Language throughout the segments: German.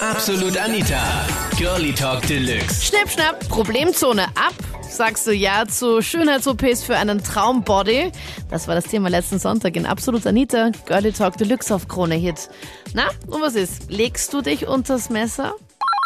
Absolut Anita. Girlie Talk Deluxe. Schnipp, schnapp, Problemzone ab. Sagst du ja zu Schönheits-OPs für einen Traumbody? Das war das Thema letzten Sonntag in Absolut Anita. Girlie Talk Deluxe auf Krone Hit. Na, und was ist? Legst du dich unters Messer?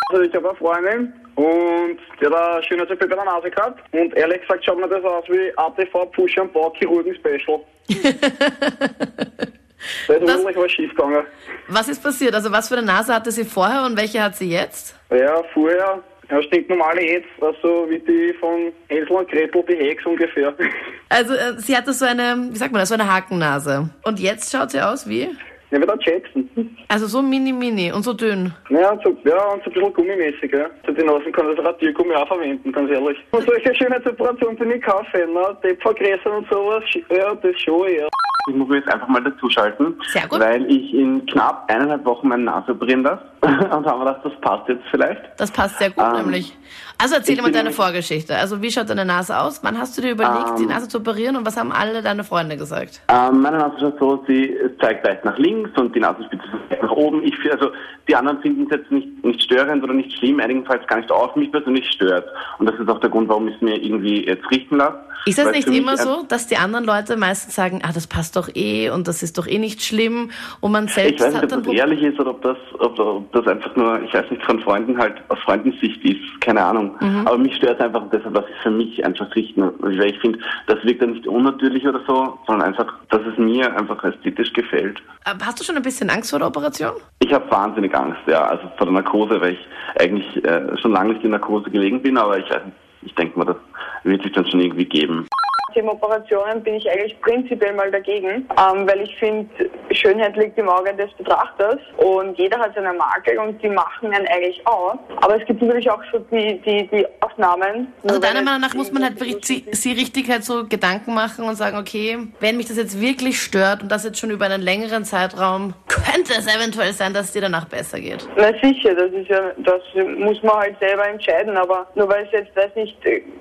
Also ich habe eine Freundin und die hat eine Schönheits-OP bei der Nase gehabt. Und ehrlich gesagt schaut mir das aus wie ATV Push and Bau Chirurgen Special. da ist Was? wirklich was schief gegangen. Was ist passiert? Also was für eine Nase hatte sie vorher und welche hat sie jetzt? Ja, vorher, ja, stinknormale jetzt, also wie die von Hänsel und Gretel, die Hex ungefähr. Also äh, sie hatte so eine, wie sagt man das, so eine Hakennase. Und jetzt schaut sie aus wie? Ja, wie der Jackson. Also so mini-mini und so dünn. Ja, und so, ja, und so ein bisschen gummimäßig, ja. So die Nasen kann das Radiergummi auch verwenden, ganz ehrlich. Und solche Schönheitsoperationen bin ich kein Fan, ne? Depp vergrößern und sowas, ja, das schon, ja. Ich muss mich jetzt einfach mal dazuschalten, Sehr gut. weil ich in knapp eineinhalb Wochen meine Nase operieren darf. Und haben wir gedacht, das passt jetzt vielleicht. Das passt sehr gut Ähm, nämlich. Also erzähl mal deine Vorgeschichte. Also wie schaut deine Nase aus? Wann hast du dir überlegt, Ähm, die Nase zu operieren und was haben alle deine Freunde gesagt? Ähm, meine Nase schaut so, sie zeigt leicht nach links und die Nasenspitze zeigt nach oben. Ich, also die anderen finden es jetzt nicht, nicht störend oder nicht schlimm, einigenfalls gar nicht auf. Mich persönlich stört. Und das ist auch der Grund, warum ich es mir irgendwie jetzt richten lasse. Ist das nicht immer so, dass die anderen Leute meistens sagen, ah, das passt doch eh und das ist doch eh nicht schlimm und man Ich selbst weiß nicht, ob das ehrlich ist oder ob das, ob, ob das einfach nur, ich weiß nicht, von Freunden halt aus Freundensicht ist, keine Ahnung. Mhm. Aber mich stört es einfach deshalb lasse ich für mich einfach richten. Weil ich finde, das wirkt dann nicht unnatürlich oder so, sondern einfach, dass es mir einfach ästhetisch gefällt. Äh, Hast du schon ein bisschen Angst vor der Operation? Ich habe wahnsinnig Angst, ja, also vor der Narkose, weil ich eigentlich äh, schon lange nicht in Narkose gelegen bin, aber ich weiß nicht, ich denke mal, das wird sich dann schon irgendwie geben. Thema Operationen bin ich eigentlich prinzipiell mal dagegen, ähm, weil ich finde, Schönheit liegt im Auge des Betrachters und jeder hat seine Makel und die machen einen eigentlich aus. Aber es gibt natürlich auch so die, die, die Ausnahmen. Also deiner Meinung nach muss man halt wirklich sie, sie richtig halt so Gedanken machen und sagen, okay, wenn mich das jetzt wirklich stört und das jetzt schon über einen längeren Zeitraum, könnte es eventuell sein, dass es dir danach besser geht. Na sicher, das ist ja, das muss man halt selber entscheiden, aber nur weil es jetzt, weiß nicht,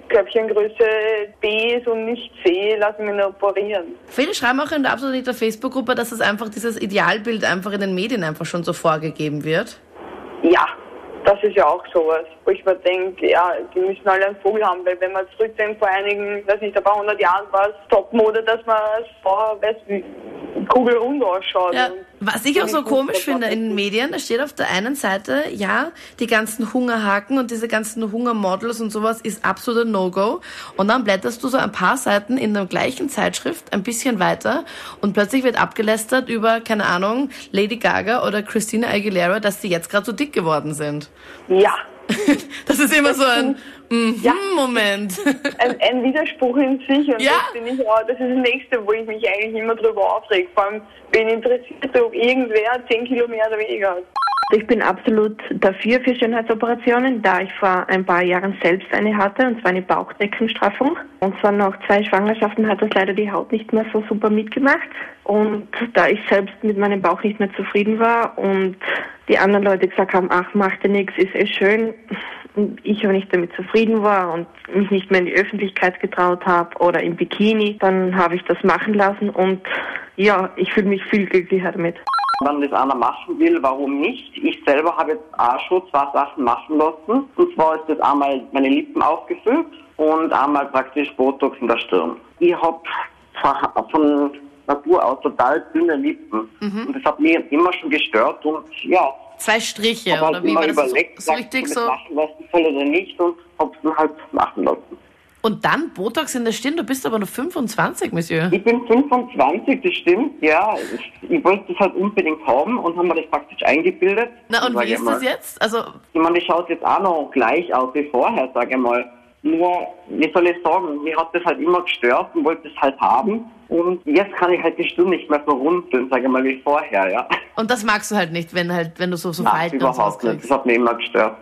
Körbchengröße B ist und nicht C, lassen wir ihn operieren. Viele schreiben auch in der absoluten Facebook-Gruppe, dass es einfach dieses Idealbild einfach in den Medien einfach schon so vorgegeben wird. Ja, das ist ja auch sowas, wo ich mir denke, ja, die müssen alle einen Vogel haben, weil wenn man zurückdenkt, vor einigen, weiß nicht, ein paar hundert Jahren war es Topmode, dass man als Frau, weiß wie, kugelrund ausschaut. Ja, was ich auch so komisch finde in den Medien, da steht auf der einen Seite, ja, die ganzen Hungerhaken und diese ganzen Hungermodels und sowas ist absoluter No-Go. Und dann blätterst du so ein paar Seiten in der gleichen Zeitschrift ein bisschen weiter und plötzlich wird abgelästert über, keine Ahnung, Lady Gaga oder Christina Aguilera, dass sie jetzt gerade so dick geworden sind. Ja, Das ist immer so ein mhm Ja. Moment. ein, ein Widerspruch in sich und Ja. das bin ich auch, das ist das Nächste, wo ich mich eigentlich immer drüber aufreg. Vor allem bin ich interessiert, ob irgendwer 10 Kilo mehr oder weniger hat. Ich bin absolut dafür für Schönheitsoperationen, da ich vor ein paar Jahren selbst eine hatte, und zwar eine Bauchdeckenstraffung. Und zwar nach zwei Schwangerschaften hat das leider die Haut nicht mehr so super mitgemacht. Und da ich selbst mit meinem Bauch nicht mehr zufrieden war und die anderen Leute gesagt haben, ach, mach dir nichts, ist eh schön, und ich aber nicht damit zufrieden war und mich nicht mehr in die Öffentlichkeit getraut habe oder im Bikini, dann habe ich das machen lassen und ja, ich fühle mich viel glücklicher damit. Wenn das einer machen will, warum nicht? Ich selber habe jetzt auch schon zwei Sachen machen lassen. Und zwar ist das einmal meine Lippen aufgefüllt und einmal praktisch Botox in der Stirn. Ich habe von Natur aus total dünne Lippen. Und das hat mich immer schon gestört und ja, Zwei Striche, oder halt wie immer war das so, überlegt, so richtig ich so? machen lassen soll oder nicht und habe es dann halt machen lassen. Und dann Botox in der Stirn, du bist aber nur 25, Monsieur. Ich bin 25, das stimmt, ja. Ich, wollte das halt unbedingt haben und haben mir das praktisch eingebildet. Na und wie ist mal. das jetzt? Also Ich meine, das schaut jetzt auch noch gleich aus wie vorher, sage ich mal. Nur, wie soll ich sagen, mir hat das halt immer gestört und wollte es halt haben. Und jetzt kann ich halt die Stirn nicht mehr so runzeln, sage ich mal, wie vorher, ja. Und das magst du halt nicht, wenn halt, wenn du so, so Nein, überhaupt nicht. kriegst. Das hat mich immer gestört.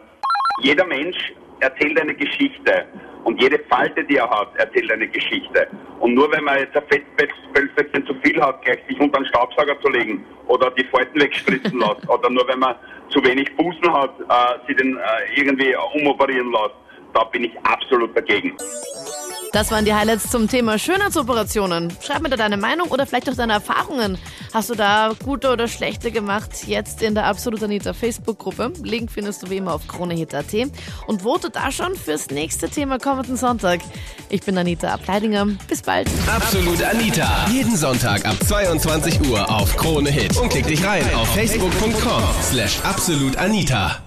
Jeder Mensch erzählt eine Geschichte. Und jede Falte, die er hat, erzählt eine Geschichte. Und nur wenn man jetzt ein Fettpölzchen zu viel hat, gleich sich unter den Staubsauger zu legen oder die Falten wegspritzen lässt, oder nur wenn man zu wenig Busen hat, äh, sie den äh, irgendwie umoperieren lässt, da bin ich absolut dagegen. Das waren die Highlights zum Thema Schönheitsoperationen. Schreib mir da deine Meinung oder vielleicht auch deine Erfahrungen. Hast du da gute oder schlechte gemacht? Jetzt in der Absolut Anita Facebook-Gruppe. Link findest du wie immer auf kronehit.at. Und vote da schon fürs nächste Thema kommenden Sonntag. Ich bin Anita Ableidinger. Bis bald. Absolut Anita. Jeden Sonntag ab 22 Uhr auf Krone Hit. Und klick dich rein auf facebook.com slash absolutanita.